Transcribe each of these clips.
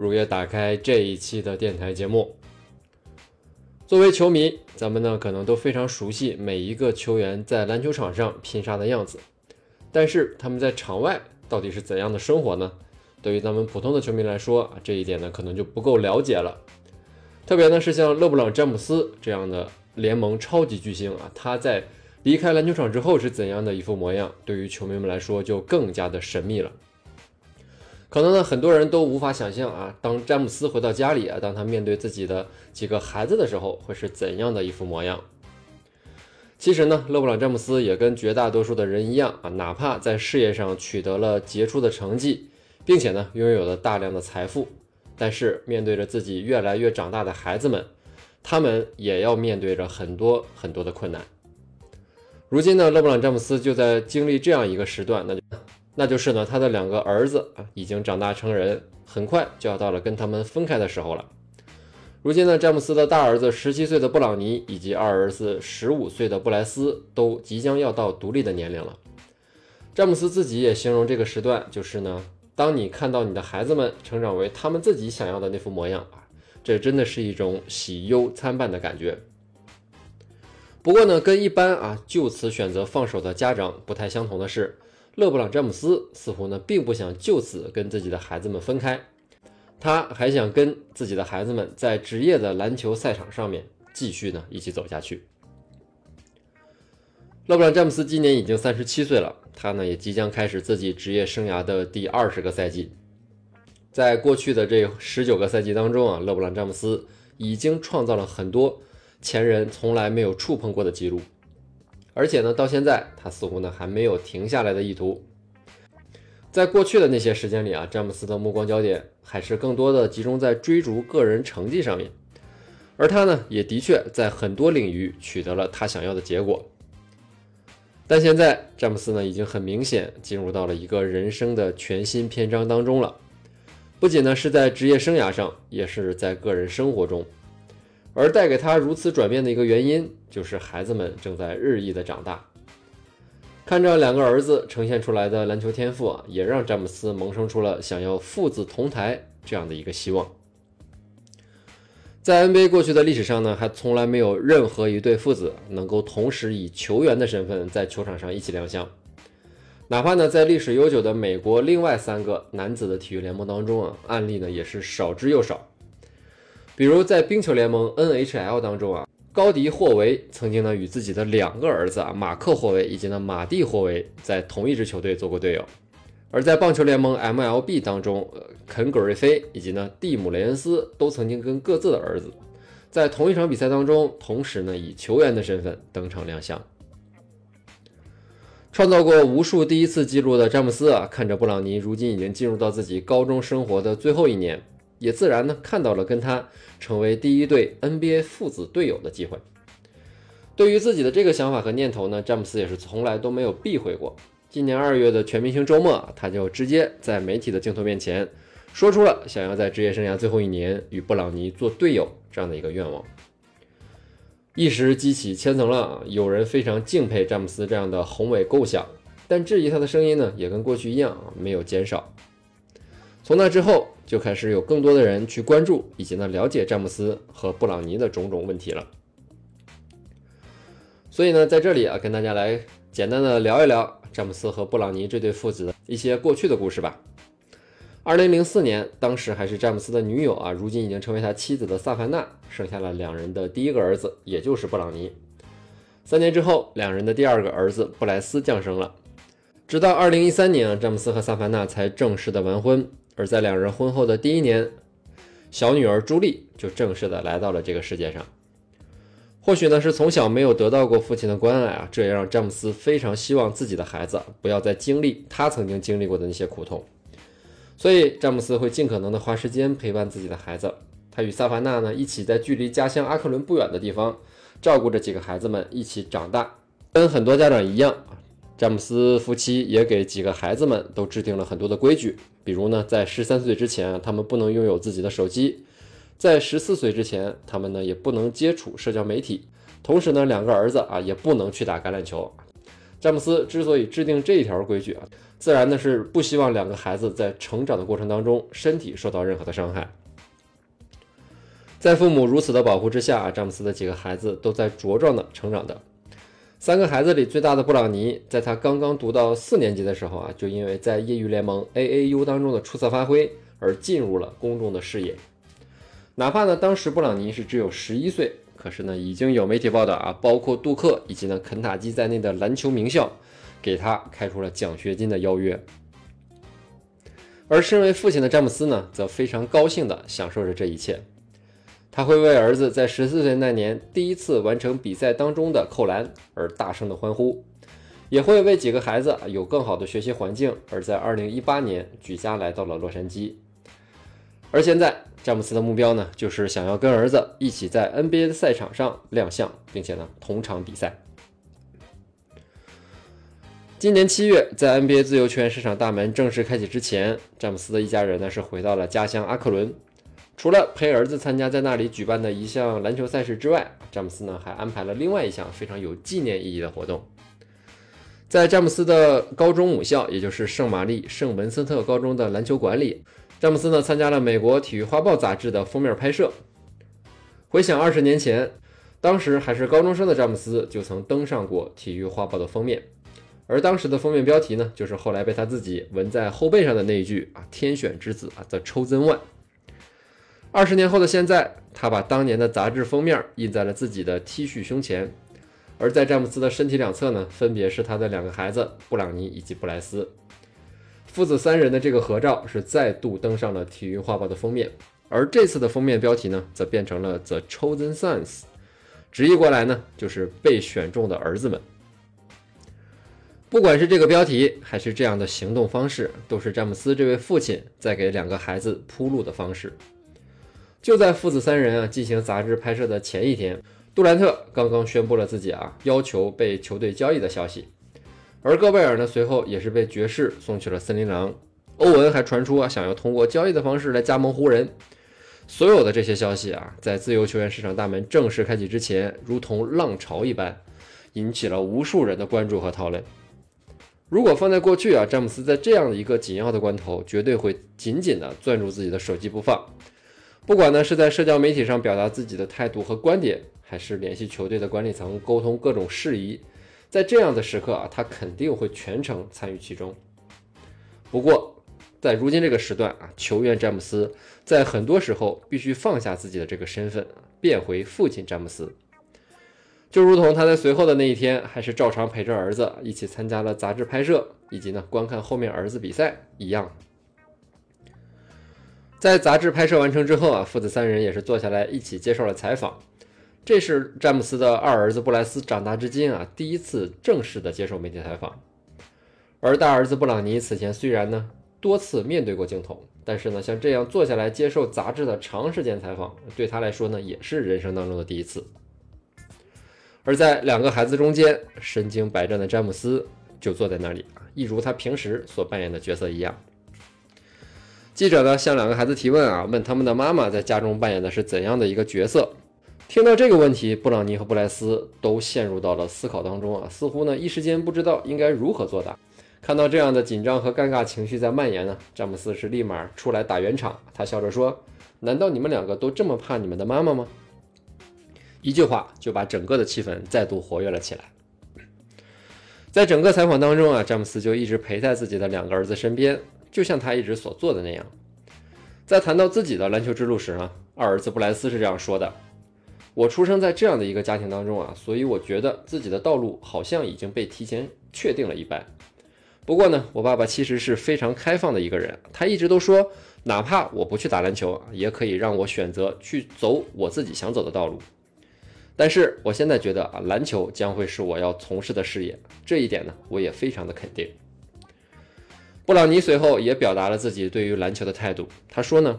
如约打开这一期的电台节目。作为球迷，咱们呢可能都非常熟悉每一个球员在篮球场上拼杀的样子，但是他们在场外到底是怎样的生活呢？对于咱们普通的球迷来说啊，这一点呢可能就不够了解了。特别呢是像勒布朗·詹姆斯这样的联盟超级巨星啊，他在离开篮球场之后是怎样的一副模样，对于球迷们来说就更加的神秘了。可能呢很多人都无法想象啊，当詹姆斯回到家里啊，当他面对自己的几个孩子的时候，会是怎样的一副模样。其实呢，勒布朗·詹姆斯也跟绝大多数的人一样啊，哪怕在事业上取得了杰出的成绩，并且呢拥有了大量的财富。但是面对着自己越来越长大的孩子们，他们也要面对着很多很多的困难。如今呢，勒布朗·詹姆斯就在经历这样一个时段，那就那就是呢，他的两个儿子啊已经长大成人，很快就要到了跟他们分开的时候了。如今呢，詹姆斯的大儿子十七岁的布朗尼以及二儿子十五岁的布莱斯都即将要到独立的年龄了。詹姆斯自己也形容这个时段就是呢。当你看到你的孩子们成长为他们自己想要的那副模样啊，这真的是一种喜忧参半的感觉。不过呢，跟一般啊就此选择放手的家长不太相同的是，勒布朗·詹姆斯似乎呢并不想就此跟自己的孩子们分开，他还想跟自己的孩子们在职业的篮球赛场上面继续呢一起走下去。勒布朗·詹姆斯今年已经三十七岁了，他呢也即将开始自己职业生涯的第二十个赛季。在过去的这十九个赛季当中啊，勒布朗·詹姆斯已经创造了很多前人从来没有触碰过的记录，而且呢，到现在他似乎呢还没有停下来的意图。在过去的那些时间里啊，詹姆斯的目光焦点还是更多的集中在追逐个人成绩上面，而他呢也的确在很多领域取得了他想要的结果。但现在，詹姆斯呢已经很明显进入到了一个人生的全新篇章当中了。不仅呢是在职业生涯上，也是在个人生活中。而带给他如此转变的一个原因，就是孩子们正在日益的长大。看着两个儿子呈现出来的篮球天赋啊，也让詹姆斯萌生出了想要父子同台这样的一个希望。在 NBA 过去的历史上呢，还从来没有任何一对父子能够同时以球员的身份在球场上一起亮相。哪怕呢，在历史悠久的美国另外三个男子的体育联盟当中啊，案例呢也是少之又少。比如在冰球联盟 NHL 当中啊，高迪霍维曾经呢与自己的两个儿子啊马克霍维以及呢马蒂霍维在同一支球队做过队友。而在棒球联盟 MLB 当中，肯·格瑞菲以及呢蒂姆·雷恩斯都曾经跟各自的儿子在同一场比赛当中，同时呢以球员的身份登场亮相。创造过无数第一次记录的詹姆斯啊，看着布朗尼如今已经进入到自己高中生活的最后一年，也自然呢看到了跟他成为第一对 NBA 父子队友的机会。对于自己的这个想法和念头呢，詹姆斯也是从来都没有避讳过。今年二月的全明星周末，他就直接在媒体的镜头面前说出了想要在职业生涯最后一年与布朗尼做队友这样的一个愿望，一时激起千层浪。有人非常敬佩詹姆斯这样的宏伟构想，但质疑他的声音呢，也跟过去一样没有减少。从那之后，就开始有更多的人去关注以及呢了解詹姆斯和布朗尼的种种问题了。所以呢，在这里啊，跟大家来简单的聊一聊。詹姆斯和布朗尼这对父子的一些过去的故事吧。二零零四年，当时还是詹姆斯的女友啊，如今已经成为他妻子的萨凡娜，生下了两人的第一个儿子，也就是布朗尼。三年之后，两人的第二个儿子布莱斯降生了。直到二零一三年，詹姆斯和萨凡娜才正式的完婚。而在两人婚后的第一年，小女儿朱莉就正式的来到了这个世界上。或许呢是从小没有得到过父亲的关爱啊，这也让詹姆斯非常希望自己的孩子不要再经历他曾经经历过的那些苦痛，所以詹姆斯会尽可能的花时间陪伴自己的孩子，他与萨凡纳呢一起在距离家乡阿克伦不远的地方，照顾着几个孩子们一起长大。跟很多家长一样，詹姆斯夫妻也给几个孩子们都制定了很多的规矩，比如呢，在十三岁之前，他们不能拥有自己的手机；在十四岁之前，他们呢也不能接触社交媒体。同时呢，两个儿子啊也不能去打橄榄球。詹姆斯之所以制定这一条规矩啊，自然呢是不希望两个孩子在成长的过程当中身体受到任何的伤害。在父母如此的保护之下，詹姆斯的几个孩子都在茁壮的成长的。三个孩子里最大的布朗尼，在他刚刚读到四年级的时候啊，就因为在业余联盟 AAU 当中的出色发挥而进入了公众的视野。哪怕呢当时布朗尼是只有十一岁。可是呢，已经有媒体报道啊，包括杜克以及呢肯塔基在内的篮球名校，给他开出了奖学金的邀约。而身为父亲的詹姆斯呢，则非常高兴地享受着这一切。他会为儿子在十四岁那年第一次完成比赛当中的扣篮而大声的欢呼，也会为几个孩子有更好的学习环境而在二零一八年举家来到了洛杉矶。而现在。詹姆斯的目标呢，就是想要跟儿子一起在 NBA 的赛场上亮相，并且呢同场比赛。今年七月，在 NBA 自由球员市场大门正式开启之前，詹姆斯的一家人呢是回到了家乡阿克伦。除了陪儿子参加在那里举办的一项篮球赛事之外，詹姆斯呢还安排了另外一项非常有纪念意义的活动。在詹姆斯的高中母校，也就是圣玛丽圣文森特高中的篮球馆里。詹姆斯呢参加了美国体育画报杂志的封面拍摄。回想二十年前，当时还是高中生的詹姆斯就曾登上过体育画报的封面，而当时的封面标题呢，就是后来被他自己纹在后背上的那一句啊“天选之子啊，The Chosen One”。二十年后的现在，他把当年的杂志封面印在了自己的 T 恤胸前，而在詹姆斯的身体两侧呢，分别是他的两个孩子布朗尼以及布莱斯。父子三人的这个合照是再度登上了体育画报的封面，而这次的封面标题呢，则变成了 The Chosen Sons，直译过来呢，就是被选中的儿子们。不管是这个标题，还是这样的行动方式，都是詹姆斯这位父亲在给两个孩子铺路的方式。就在父子三人啊进行杂志拍摄的前一天，杜兰特刚刚宣布了自己啊要求被球队交易的消息。而戈贝尔呢，随后也是被爵士送去了森林狼。欧文还传出啊，想要通过交易的方式来加盟湖人。所有的这些消息啊，在自由球员市场大门正式开启之前，如同浪潮一般，引起了无数人的关注和讨论。如果放在过去啊，詹姆斯在这样的一个紧要的关头，绝对会紧紧地攥住自己的手机不放。不管呢是在社交媒体上表达自己的态度和观点，还是联系球队的管理层沟通各种事宜。在这样的时刻啊，他肯定会全程参与其中。不过，在如今这个时段啊，球员詹姆斯在很多时候必须放下自己的这个身份，变回父亲詹姆斯。就如同他在随后的那一天，还是照常陪着儿子一起参加了杂志拍摄，以及呢观看后面儿子比赛一样。在杂志拍摄完成之后啊，父子三人也是坐下来一起接受了采访。这是詹姆斯的二儿子布莱斯长大至今啊第一次正式的接受媒体采访，而大儿子布朗尼此前虽然呢多次面对过镜头，但是呢像这样坐下来接受杂志的长时间采访，对他来说呢也是人生当中的第一次。而在两个孩子中间，身经百战的詹姆斯就坐在那里啊，一如他平时所扮演的角色一样。记者呢向两个孩子提问啊，问他们的妈妈在家中扮演的是怎样的一个角色。听到这个问题，布朗尼和布莱斯都陷入到了思考当中啊，似乎呢一时间不知道应该如何作答。看到这样的紧张和尴尬情绪在蔓延呢，詹姆斯是立马出来打圆场。他笑着说：“难道你们两个都这么怕你们的妈妈吗？”一句话就把整个的气氛再度活跃了起来。在整个采访当中啊，詹姆斯就一直陪在自己的两个儿子身边，就像他一直所做的那样。在谈到自己的篮球之路时呢，二儿子布莱斯是这样说的。我出生在这样的一个家庭当中啊，所以我觉得自己的道路好像已经被提前确定了一般。不过呢，我爸爸其实是非常开放的一个人，他一直都说，哪怕我不去打篮球，也可以让我选择去走我自己想走的道路。但是我现在觉得啊，篮球将会是我要从事的事业，这一点呢，我也非常的肯定。布朗尼随后也表达了自己对于篮球的态度，他说呢。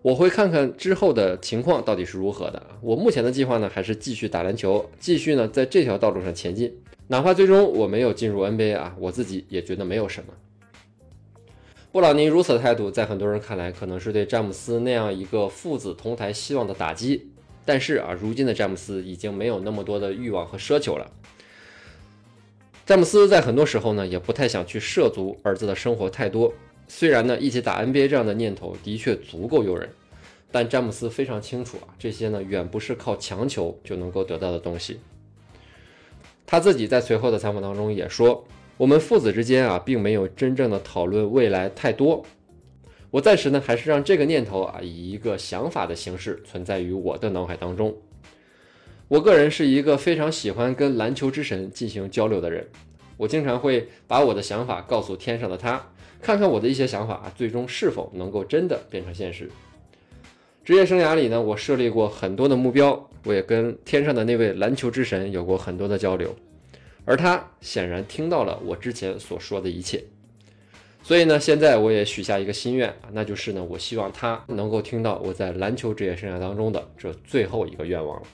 我会看看之后的情况到底是如何的。我目前的计划呢，还是继续打篮球，继续呢在这条道路上前进。哪怕最终我没有进入 NBA 啊，我自己也觉得没有什么。布朗尼如此的态度，在很多人看来可能是对詹姆斯那样一个父子同台希望的打击。但是啊，如今的詹姆斯已经没有那么多的欲望和奢求了。詹姆斯在很多时候呢，也不太想去涉足儿子的生活太多。虽然呢，一起打 NBA 这样的念头的确足够诱人，但詹姆斯非常清楚啊，这些呢远不是靠强求就能够得到的东西。他自己在随后的采访当中也说：“我们父子之间啊，并没有真正的讨论未来太多。我暂时呢，还是让这个念头啊，以一个想法的形式存在于我的脑海当中。我个人是一个非常喜欢跟篮球之神进行交流的人，我经常会把我的想法告诉天上的他。”看看我的一些想法，最终是否能够真的变成现实？职业生涯里呢，我设立过很多的目标，我也跟天上的那位篮球之神有过很多的交流，而他显然听到了我之前所说的一切。所以呢，现在我也许下一个心愿，那就是呢，我希望他能够听到我在篮球职业生涯当中的这最后一个愿望了。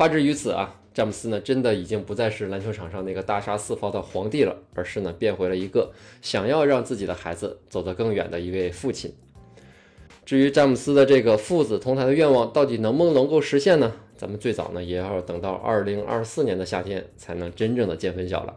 话至于此啊。詹姆斯呢，真的已经不再是篮球场上那个大杀四方的皇帝了，而是呢，变回了一个想要让自己的孩子走得更远的一位父亲。至于詹姆斯的这个父子同台的愿望，到底能不能够实现呢？咱们最早呢，也要等到二零二四年的夏天，才能真正的见分晓了。